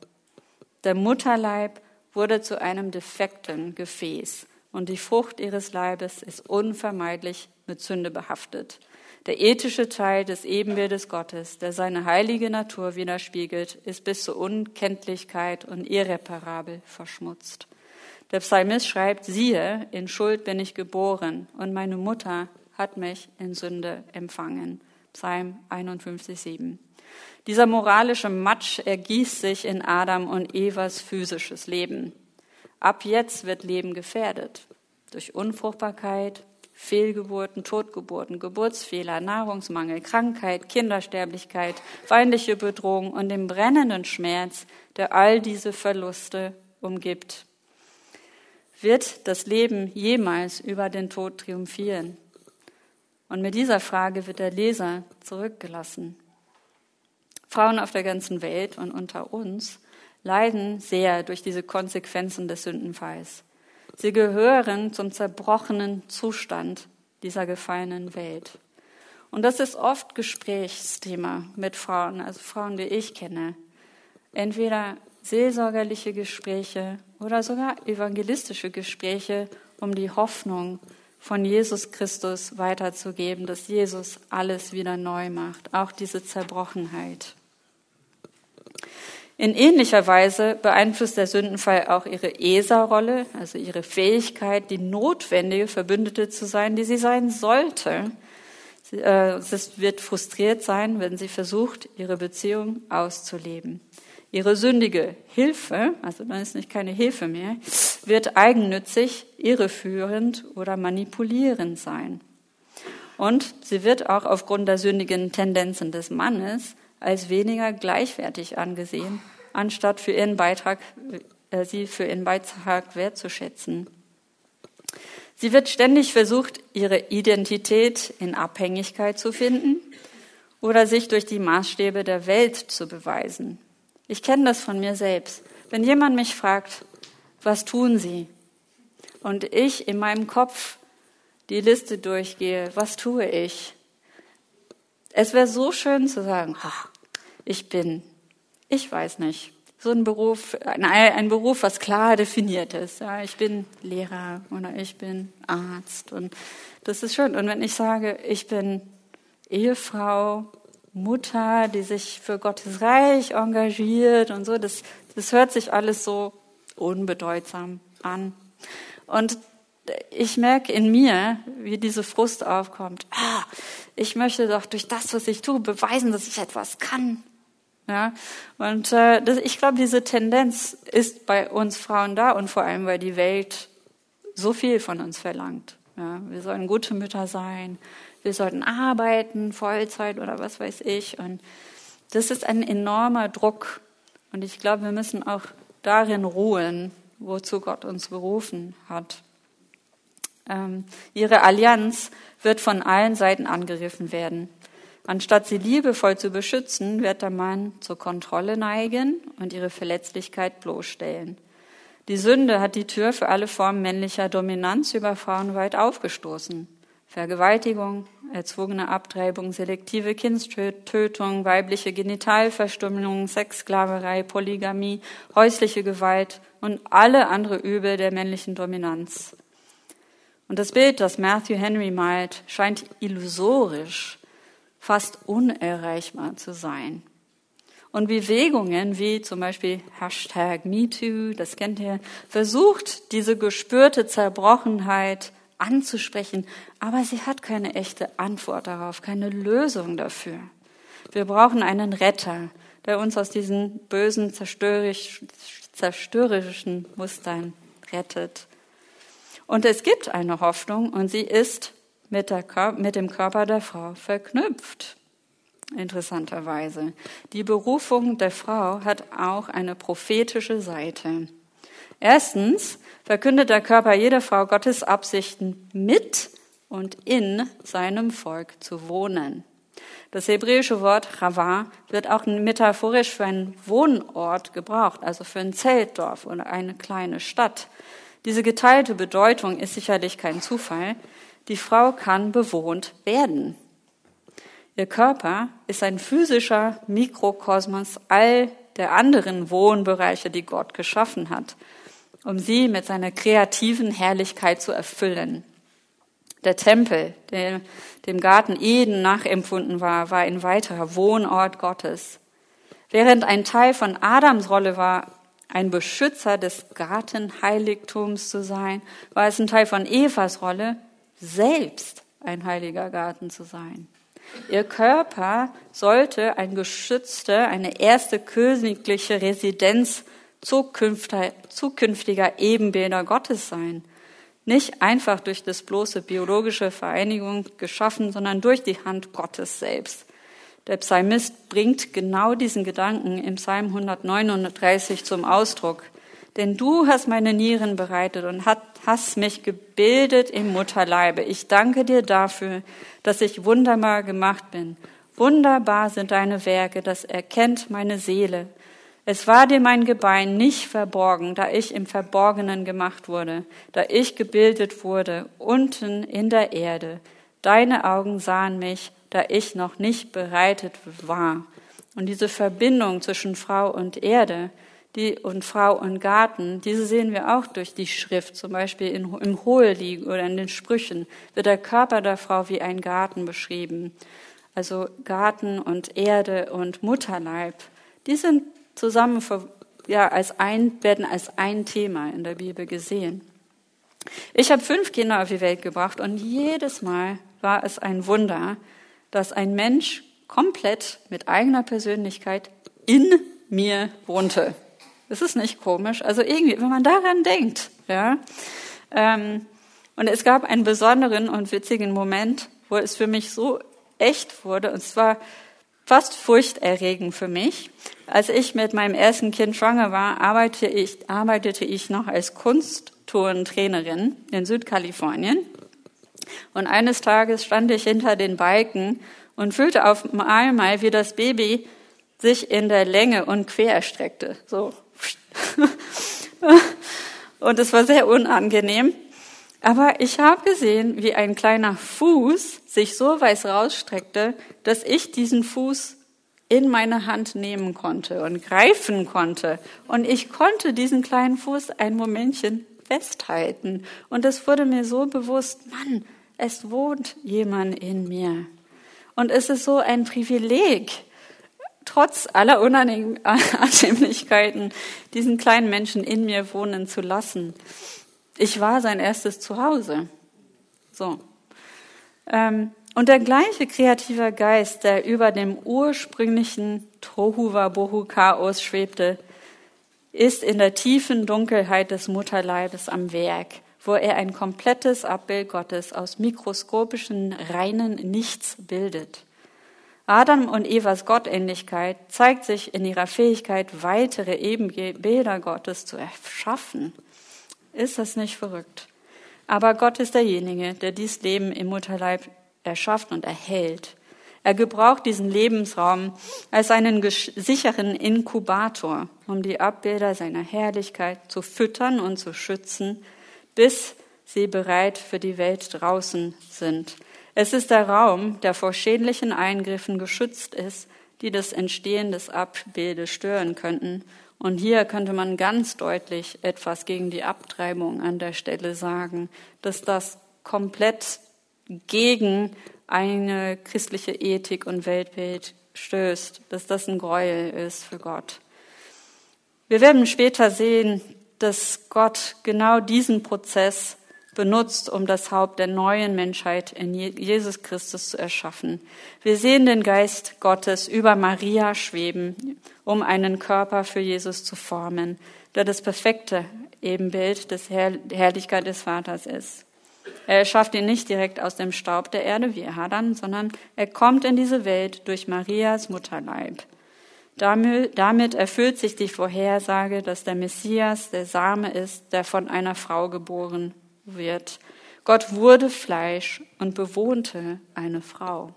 Der Mutterleib wurde zu einem defekten Gefäß und die Frucht ihres Leibes ist unvermeidlich mit Sünde behaftet. Der ethische Teil des Ebenbildes Gottes, der seine heilige Natur widerspiegelt, ist bis zur Unkenntlichkeit und irreparabel verschmutzt. Der Psalmist schreibt, siehe, in Schuld bin ich geboren und meine Mutter hat mich in Sünde empfangen. Psalm 51, 7. Dieser moralische Matsch ergießt sich in Adam und Evas physisches Leben. Ab jetzt wird Leben gefährdet. Durch Unfruchtbarkeit, Fehlgeburten, Totgeburten, Geburtsfehler, Nahrungsmangel, Krankheit, Kindersterblichkeit, feindliche Bedrohung und den brennenden Schmerz, der all diese Verluste umgibt. Wird das Leben jemals über den Tod triumphieren? Und mit dieser Frage wird der Leser zurückgelassen. Frauen auf der ganzen Welt und unter uns leiden sehr durch diese Konsequenzen des Sündenfalls. Sie gehören zum zerbrochenen Zustand dieser gefallenen Welt. Und das ist oft Gesprächsthema mit Frauen, also Frauen, die ich kenne. Entweder seelsorgerliche Gespräche oder sogar evangelistische Gespräche, um die Hoffnung von Jesus Christus weiterzugeben, dass Jesus alles wieder neu macht, auch diese Zerbrochenheit. In ähnlicher Weise beeinflusst der Sündenfall auch ihre ESA-Rolle, also ihre Fähigkeit, die notwendige Verbündete zu sein, die sie sein sollte. Sie äh, wird frustriert sein, wenn sie versucht, ihre Beziehung auszuleben. Ihre sündige Hilfe, also dann ist nicht keine Hilfe mehr, wird eigennützig, irreführend oder manipulierend sein. Und sie wird auch aufgrund der sündigen Tendenzen des Mannes als weniger gleichwertig angesehen, anstatt für ihren Beitrag, äh, sie für ihren Beitrag wertzuschätzen. Sie wird ständig versucht, ihre Identität in Abhängigkeit zu finden oder sich durch die Maßstäbe der Welt zu beweisen. Ich kenne das von mir selbst. Wenn jemand mich fragt, was tun Sie? Und ich in meinem Kopf die Liste durchgehe, was tue ich? Es wäre so schön zu sagen, ach, ich bin, ich weiß nicht, so ein Beruf, ein, ein Beruf, was klar definiert ist. Ja, ich bin Lehrer oder ich bin Arzt und das ist schön. Und wenn ich sage, ich bin Ehefrau Mutter, die sich für Gottes Reich engagiert und so. Das, das hört sich alles so unbedeutsam an. Und ich merke in mir, wie diese Frust aufkommt. Ah, ich möchte doch durch das, was ich tue, beweisen, dass ich etwas kann. Ja, und äh, das, ich glaube, diese Tendenz ist bei uns Frauen da und vor allem, weil die Welt so viel von uns verlangt. Ja, wir sollen gute Mütter sein, wir sollten arbeiten, Vollzeit oder was weiß ich. Und das ist ein enormer Druck. Und ich glaube, wir müssen auch darin ruhen, wozu Gott uns berufen hat. Ähm, ihre Allianz wird von allen Seiten angegriffen werden. Anstatt sie liebevoll zu beschützen, wird der Mann zur Kontrolle neigen und ihre Verletzlichkeit bloßstellen. Die Sünde hat die Tür für alle Formen männlicher Dominanz über Frauen weit aufgestoßen. Vergewaltigung, erzwungene Abtreibung, selektive Kindstötung, weibliche Genitalverstümmelung, Sexsklaverei, Polygamie, häusliche Gewalt und alle andere Übel der männlichen Dominanz. Und das Bild, das Matthew Henry malt, scheint illusorisch, fast unerreichbar zu sein. Und Bewegungen wie zum Beispiel Hashtag MeToo, das kennt ihr, versucht diese gespürte Zerbrochenheit anzusprechen, aber sie hat keine echte Antwort darauf, keine Lösung dafür. Wir brauchen einen Retter, der uns aus diesen bösen, zerstörerischen Mustern rettet. Und es gibt eine Hoffnung und sie ist mit, der, mit dem Körper der Frau verknüpft. Interessanterweise. Die Berufung der Frau hat auch eine prophetische Seite. Erstens verkündet der Körper jeder Frau Gottes Absichten mit und in seinem Volk zu wohnen. Das hebräische Wort Rava wird auch metaphorisch für einen Wohnort gebraucht, also für ein Zeltdorf oder eine kleine Stadt. Diese geteilte Bedeutung ist sicherlich kein Zufall. Die Frau kann bewohnt werden. Ihr Körper ist ein physischer Mikrokosmos all der anderen Wohnbereiche, die Gott geschaffen hat um sie mit seiner kreativen Herrlichkeit zu erfüllen. Der Tempel, der dem Garten Eden nachempfunden war, war ein weiterer Wohnort Gottes. Während ein Teil von Adams Rolle war, ein Beschützer des Gartenheiligtums zu sein, war es ein Teil von Evas Rolle, selbst ein heiliger Garten zu sein. Ihr Körper sollte ein geschützte, eine erste königliche Residenz zukünftiger Ebenbilder Gottes sein. Nicht einfach durch das bloße biologische Vereinigung geschaffen, sondern durch die Hand Gottes selbst. Der Psalmist bringt genau diesen Gedanken im Psalm 139 zum Ausdruck. Denn du hast meine Nieren bereitet und hast mich gebildet im Mutterleibe. Ich danke dir dafür, dass ich wunderbar gemacht bin. Wunderbar sind deine Werke, das erkennt meine Seele. Es war dir mein Gebein nicht verborgen, da ich im Verborgenen gemacht wurde, da ich gebildet wurde unten in der Erde. Deine Augen sahen mich, da ich noch nicht bereitet war. Und diese Verbindung zwischen Frau und Erde, die und Frau und Garten, diese sehen wir auch durch die Schrift, zum Beispiel in, im Hohelied oder in den Sprüchen, wird der Körper der Frau wie ein Garten beschrieben. Also Garten und Erde und Mutterleib, die sind zusammen ja, als ein, werden als ein Thema in der Bibel gesehen. Ich habe fünf Kinder auf die Welt gebracht und jedes Mal war es ein Wunder, dass ein Mensch komplett mit eigener Persönlichkeit in mir wohnte. Das ist nicht komisch. Also irgendwie, wenn man daran denkt, ja. Ähm, und es gab einen besonderen und witzigen Moment, wo es für mich so echt wurde. Und zwar fast furchterregend für mich. Als ich mit meinem ersten Kind schwanger war, arbeitete ich, arbeitete ich noch als Kunsttourentrainerin in Südkalifornien. Und eines Tages stand ich hinter den Balken und fühlte auf einmal, wie das Baby sich in der Länge und quer erstreckte. So. Und es war sehr unangenehm. Aber ich habe gesehen, wie ein kleiner Fuß sich so weit rausstreckte, dass ich diesen Fuß in meine Hand nehmen konnte und greifen konnte. Und ich konnte diesen kleinen Fuß ein Momentchen festhalten. Und es wurde mir so bewusst, Mann, es wohnt jemand in mir. Und es ist so ein Privileg, trotz aller Unannehmlichkeiten, diesen kleinen Menschen in mir wohnen zu lassen. Ich war sein erstes Zuhause. So. Ähm, und der gleiche kreative Geist, der über dem ursprünglichen Tohuwa Bohu Chaos schwebte, ist in der tiefen Dunkelheit des Mutterleibes am Werk, wo er ein komplettes Abbild Gottes aus mikroskopischen reinen Nichts bildet. Adam und Evas Gottähnlichkeit zeigt sich in ihrer Fähigkeit, weitere Ebenbilder Gottes zu erschaffen. Ist das nicht verrückt? Aber Gott ist derjenige, der dies Leben im Mutterleib erschafft und erhält. Er gebraucht diesen Lebensraum als einen sicheren Inkubator, um die Abbilder seiner Herrlichkeit zu füttern und zu schützen, bis sie bereit für die Welt draußen sind. Es ist der Raum, der vor schädlichen Eingriffen geschützt ist, die das Entstehen des Abbildes stören könnten. Und hier könnte man ganz deutlich etwas gegen die Abtreibung an der Stelle sagen, dass das komplett gegen eine christliche Ethik und Weltbild stößt, dass das ein Gräuel ist für Gott. Wir werden später sehen, dass Gott genau diesen Prozess benutzt, um das Haupt der neuen Menschheit in Jesus Christus zu erschaffen. Wir sehen den Geist Gottes über Maria schweben, um einen Körper für Jesus zu formen, der das perfekte Ebenbild des Herr Herrlichkeit des Vaters ist. Er schafft ihn nicht direkt aus dem Staub der Erde wie Adam, sondern er kommt in diese Welt durch Marias Mutterleib. Damit erfüllt sich die Vorhersage, dass der Messias der Same ist, der von einer Frau geboren wird. Gott wurde Fleisch und bewohnte eine Frau.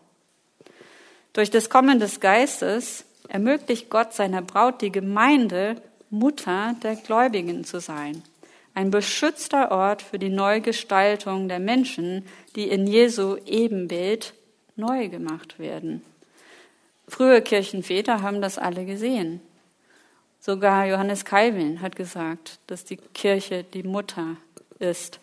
Durch das Kommen des Geistes ermöglicht Gott seiner Braut die Gemeinde, Mutter der Gläubigen zu sein ein beschützter Ort für die Neugestaltung der Menschen, die in Jesu Ebenbild neu gemacht werden. Frühe Kirchenväter haben das alle gesehen. Sogar Johannes Calvin hat gesagt, dass die Kirche die Mutter ist.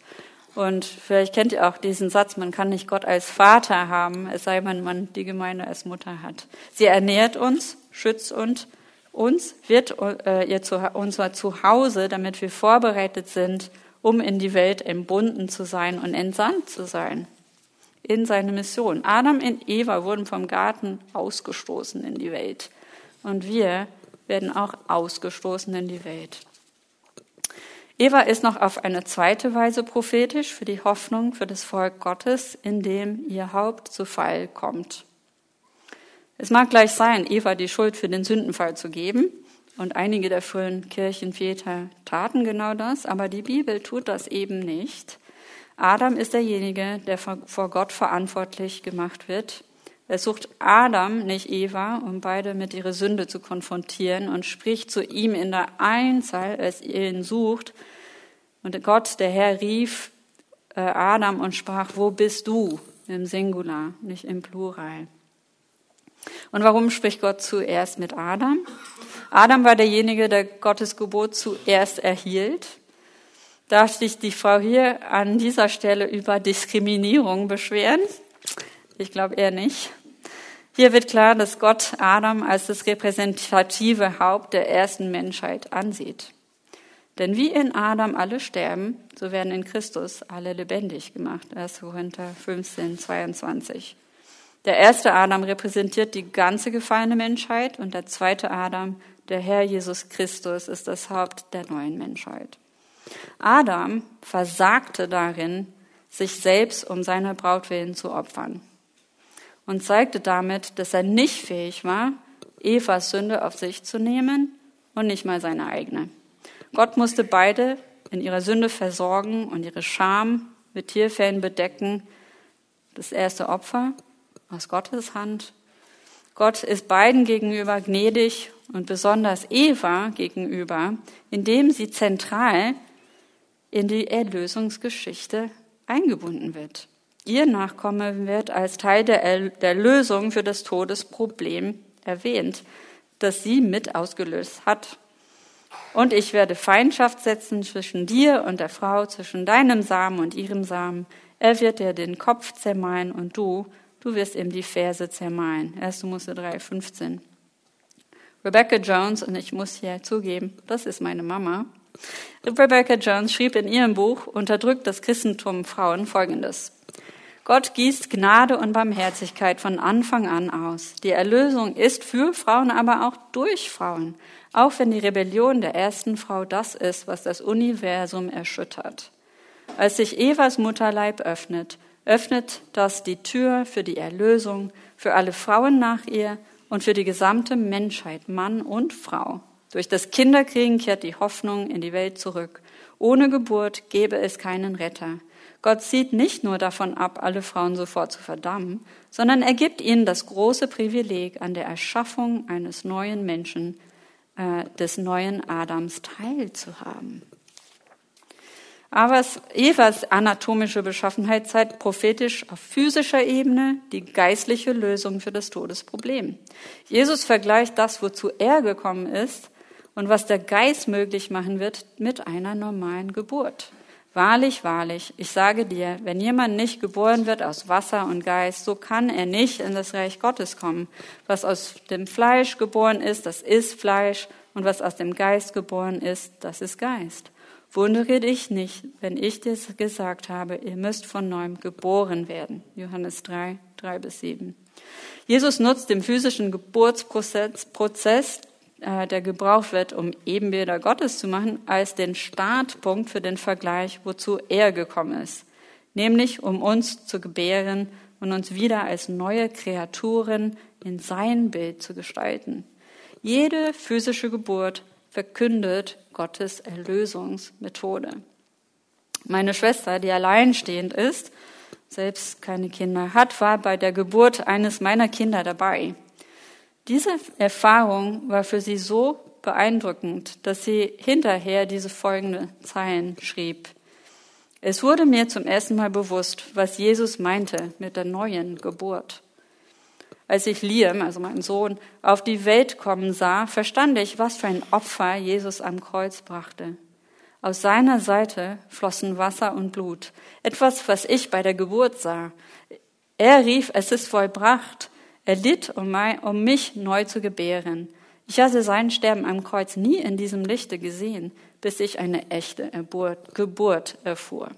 Und vielleicht kennt ihr auch diesen Satz, man kann nicht Gott als Vater haben, es sei denn, man die Gemeinde als Mutter hat. Sie ernährt uns, schützt uns, uns wird äh, ihr zu, unser Zuhause, damit wir vorbereitet sind, um in die Welt entbunden zu sein und entsandt zu sein in seine Mission. Adam und Eva wurden vom Garten ausgestoßen in die Welt. Und wir werden auch ausgestoßen in die Welt. Eva ist noch auf eine zweite Weise prophetisch für die Hoffnung für das Volk Gottes, in dem ihr Haupt zu Fall kommt. Es mag gleich sein, Eva die Schuld für den Sündenfall zu geben, und einige der frühen Kirchenväter taten genau das, aber die Bibel tut das eben nicht. Adam ist derjenige, der vor Gott verantwortlich gemacht wird. Er sucht Adam, nicht Eva, um beide mit ihrer Sünde zu konfrontieren und spricht zu ihm in der Einzahl, als ihr ihn sucht. Und Gott, der Herr, rief äh, Adam und sprach, wo bist du? Im Singular, nicht im Plural. Und warum spricht Gott zuerst mit Adam? Adam war derjenige, der Gottes Gebot zuerst erhielt. Darf sich die Frau hier an dieser Stelle über Diskriminierung beschweren? Ich glaube eher nicht. Hier wird klar, dass Gott Adam als das repräsentative Haupt der ersten Menschheit ansieht. Denn wie in Adam alle sterben, so werden in Christus alle lebendig gemacht. 1. Korinther 15, 22. Der erste Adam repräsentiert die ganze gefallene Menschheit und der zweite Adam, der Herr Jesus Christus, ist das Haupt der neuen Menschheit. Adam versagte darin, sich selbst um seine Braut willen zu opfern und zeigte damit, dass er nicht fähig war, Evas Sünde auf sich zu nehmen und nicht mal seine eigene. Gott musste beide in ihrer Sünde versorgen und ihre Scham mit Tierfällen bedecken. Das erste Opfer aus Gottes Hand. Gott ist beiden gegenüber gnädig und besonders Eva gegenüber, indem sie zentral in die Erlösungsgeschichte eingebunden wird. Ihr Nachkomme wird als Teil der, der Lösung für das Todesproblem erwähnt, das sie mit ausgelöst hat. Und ich werde Feindschaft setzen zwischen dir und der Frau, zwischen deinem Samen und ihrem Samen. Er wird dir den Kopf zermalen und du Du wirst ihm die Verse zermalen. 1. Mose 3, 15. Rebecca Jones, und ich muss hier zugeben, das ist meine Mama, Rebecca Jones schrieb in ihrem Buch Unterdrückt das Christentum Frauen folgendes. Gott gießt Gnade und Barmherzigkeit von Anfang an aus. Die Erlösung ist für Frauen, aber auch durch Frauen, auch wenn die Rebellion der ersten Frau das ist, was das Universum erschüttert. Als sich Evas Mutterleib öffnet, öffnet das die Tür für die Erlösung, für alle Frauen nach ihr und für die gesamte Menschheit, Mann und Frau. Durch das Kinderkriegen kehrt die Hoffnung in die Welt zurück. Ohne Geburt gäbe es keinen Retter. Gott sieht nicht nur davon ab, alle Frauen sofort zu verdammen, sondern er gibt ihnen das große Privileg, an der Erschaffung eines neuen Menschen, äh, des neuen Adams teilzuhaben. Aber Evas anatomische Beschaffenheit zeigt prophetisch auf physischer Ebene die geistliche Lösung für das Todesproblem. Jesus vergleicht das, wozu er gekommen ist und was der Geist möglich machen wird, mit einer normalen Geburt. Wahrlich, wahrlich, ich sage dir, wenn jemand nicht geboren wird aus Wasser und Geist, so kann er nicht in das Reich Gottes kommen. Was aus dem Fleisch geboren ist, das ist Fleisch, und was aus dem Geist geboren ist, das ist Geist. Wundere dich nicht, wenn ich dir gesagt habe, ihr müsst von neuem geboren werden. Johannes 3, 3 bis 7. Jesus nutzt den physischen Geburtsprozess, Prozess, äh, der gebraucht wird, um Ebenbilder Gottes zu machen, als den Startpunkt für den Vergleich, wozu er gekommen ist. Nämlich, um uns zu gebären und uns wieder als neue Kreaturen in sein Bild zu gestalten. Jede physische Geburt verkündet Gottes Erlösungsmethode. Meine Schwester, die alleinstehend ist, selbst keine Kinder hat, war bei der Geburt eines meiner Kinder dabei. Diese Erfahrung war für sie so beeindruckend, dass sie hinterher diese folgende Zeilen schrieb. Es wurde mir zum ersten Mal bewusst, was Jesus meinte mit der neuen Geburt. Als ich Liam, also meinen Sohn, auf die Welt kommen sah, verstand ich, was für ein Opfer Jesus am Kreuz brachte. Aus seiner Seite flossen Wasser und Blut, etwas, was ich bei der Geburt sah. Er rief, es ist vollbracht. Er litt, um, mich neu zu gebären. Ich hatte sein Sterben am Kreuz nie in diesem Lichte gesehen, bis ich eine echte Geburt erfuhr.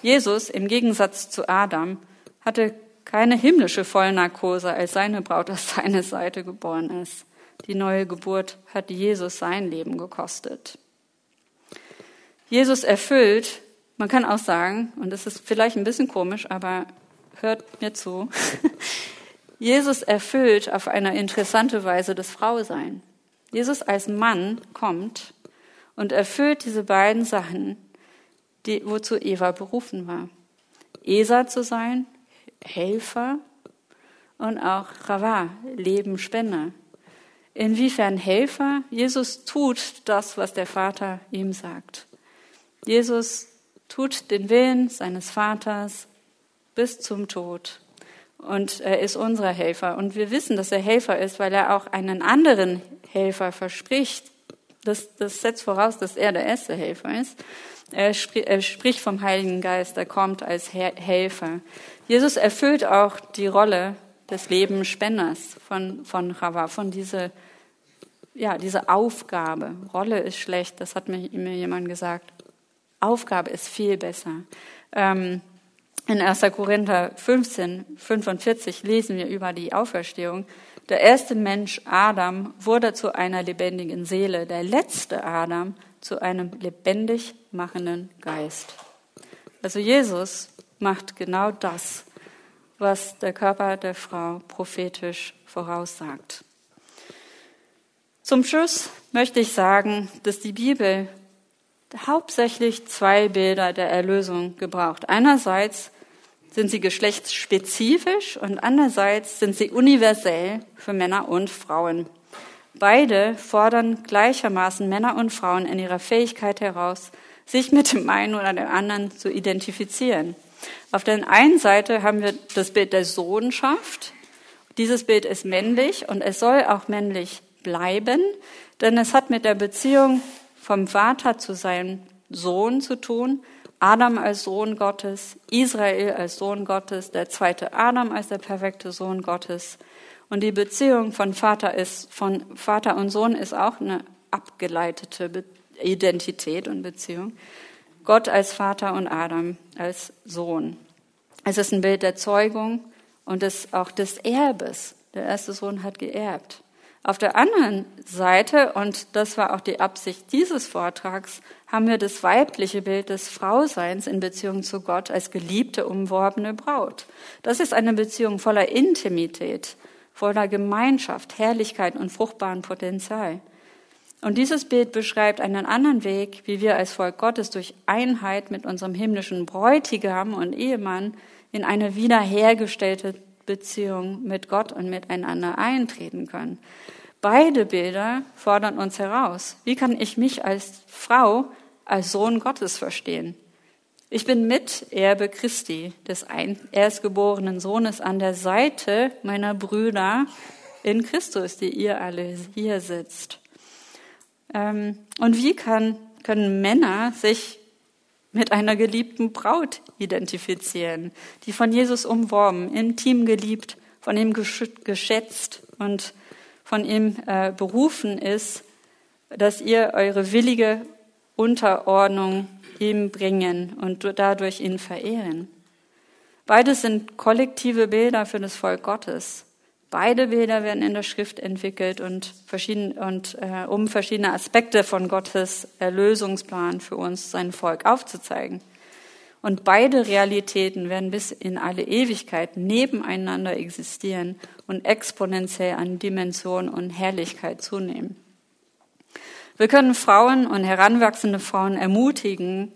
Jesus, im Gegensatz zu Adam, hatte keine himmlische Vollnarkose, als seine Braut aus seiner Seite geboren ist. Die neue Geburt hat Jesus sein Leben gekostet. Jesus erfüllt, man kann auch sagen, und das ist vielleicht ein bisschen komisch, aber hört mir zu, Jesus erfüllt auf eine interessante Weise das Frausein. Jesus als Mann kommt und erfüllt diese beiden Sachen, die, wozu Eva berufen war. Esa zu sein Helfer und auch Rava, Lebenspender. Inwiefern Helfer? Jesus tut das, was der Vater ihm sagt. Jesus tut den Willen seines Vaters bis zum Tod. Und er ist unser Helfer. Und wir wissen, dass er Helfer ist, weil er auch einen anderen Helfer verspricht. Das, das setzt voraus, dass er der erste Helfer ist. Er, spricht vom Heiligen Geist, er kommt als Helfer. Jesus erfüllt auch die Rolle des Lebensspenders von, von Chava, von dieser, ja, diese Aufgabe. Rolle ist schlecht, das hat mir, mir jemand gesagt. Aufgabe ist viel besser. Ähm, in 1. Korinther 15, 45 lesen wir über die Auferstehung. Der erste Mensch, Adam, wurde zu einer lebendigen Seele. Der letzte Adam zu einem lebendig machenden Geist. Also Jesus macht genau das, was der Körper der Frau prophetisch voraussagt. Zum Schluss möchte ich sagen, dass die Bibel hauptsächlich zwei Bilder der Erlösung gebraucht. Einerseits sind sie geschlechtsspezifisch und andererseits sind sie universell für Männer und Frauen. Beide fordern gleichermaßen Männer und Frauen in ihrer Fähigkeit heraus, sich mit dem einen oder dem anderen zu identifizieren. Auf der einen Seite haben wir das Bild der Sohnschaft. Dieses Bild ist männlich und es soll auch männlich bleiben, denn es hat mit der Beziehung vom Vater zu seinem Sohn zu tun. Adam als Sohn Gottes, Israel als Sohn Gottes, der zweite Adam als der perfekte Sohn Gottes. Und die Beziehung von Vater ist, von Vater und Sohn ist auch eine abgeleitete Identität und Beziehung. Gott als Vater und Adam als Sohn. Es ist ein Bild der Zeugung und des, auch des Erbes. Der erste Sohn hat geerbt. Auf der anderen Seite, und das war auch die Absicht dieses Vortrags, haben wir das weibliche Bild des Frauseins in Beziehung zu Gott als geliebte, umworbene Braut. Das ist eine Beziehung voller Intimität, voller Gemeinschaft, Herrlichkeit und fruchtbaren Potenzial. Und dieses Bild beschreibt einen anderen Weg, wie wir als Volk Gottes durch Einheit mit unserem himmlischen Bräutigam und Ehemann in eine wiederhergestellte Beziehung mit Gott und miteinander eintreten können. Beide Bilder fordern uns heraus. Wie kann ich mich als Frau, als Sohn Gottes verstehen? Ich bin Miterbe Christi, des erstgeborenen Sohnes, an der Seite meiner Brüder in Christus, die ihr alle hier sitzt. Ähm, und wie kann, können Männer sich mit einer geliebten Braut identifizieren, die von Jesus umworben, intim geliebt, von ihm geschätzt und von ihm äh, berufen ist, dass ihr eure willige Unterordnung ihm bringen und dadurch ihn verehren. Beides sind kollektive Bilder für das Volk Gottes. Beide Bilder werden in der Schrift entwickelt und, verschieden, und äh, um verschiedene Aspekte von Gottes Erlösungsplan für uns, sein Volk, aufzuzeigen. Und beide Realitäten werden bis in alle Ewigkeit nebeneinander existieren und exponentiell an Dimension und Herrlichkeit zunehmen. Wir können Frauen und heranwachsende Frauen ermutigen,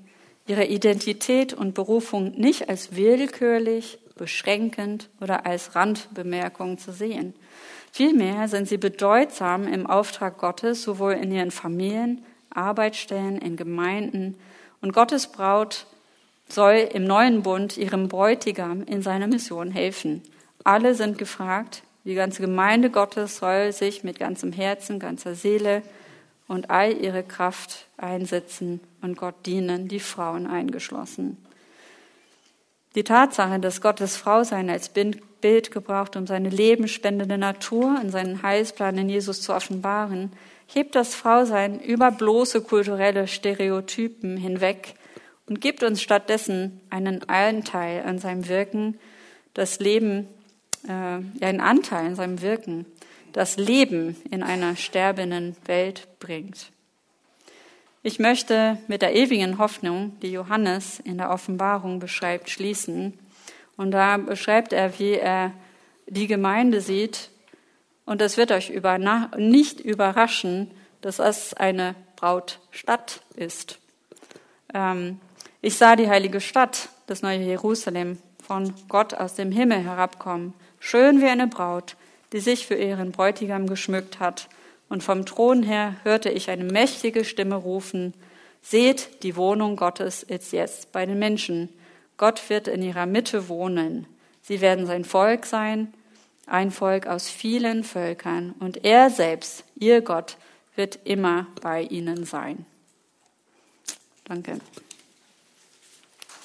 ihre Identität und Berufung nicht als willkürlich, beschränkend oder als Randbemerkung zu sehen. Vielmehr sind sie bedeutsam im Auftrag Gottes, sowohl in ihren Familien, Arbeitsstellen, in Gemeinden. Und Gottes Braut soll im neuen Bund ihrem Bräutigam in seiner Mission helfen. Alle sind gefragt, die ganze Gemeinde Gottes soll sich mit ganzem Herzen, ganzer Seele und all ihre Kraft einsetzen und Gott dienen, die Frauen eingeschlossen. Die Tatsache, dass Gottes Frausein als Bild gebraucht, um seine lebenspendende Natur und seinen Heilsplan in Jesus zu offenbaren, hebt das Frausein über bloße kulturelle Stereotypen hinweg und gibt uns stattdessen einen Anteil an seinem Wirken, das Leben, äh, einen Anteil an seinem Wirken, das Leben in einer sterbenden Welt bringt. Ich möchte mit der ewigen Hoffnung, die Johannes in der Offenbarung beschreibt, schließen. Und da beschreibt er, wie er die Gemeinde sieht. Und es wird euch über, nicht überraschen, dass es eine Brautstadt ist. Ähm, ich sah die heilige Stadt, das neue Jerusalem, von Gott aus dem Himmel herabkommen, schön wie eine Braut, die sich für ihren Bräutigam geschmückt hat und vom Thron her hörte ich eine mächtige Stimme rufen, Seht, die Wohnung Gottes ist jetzt bei den Menschen. Gott wird in ihrer Mitte wohnen. Sie werden sein Volk sein, ein Volk aus vielen Völkern, und er selbst, ihr Gott, wird immer bei ihnen sein. Danke.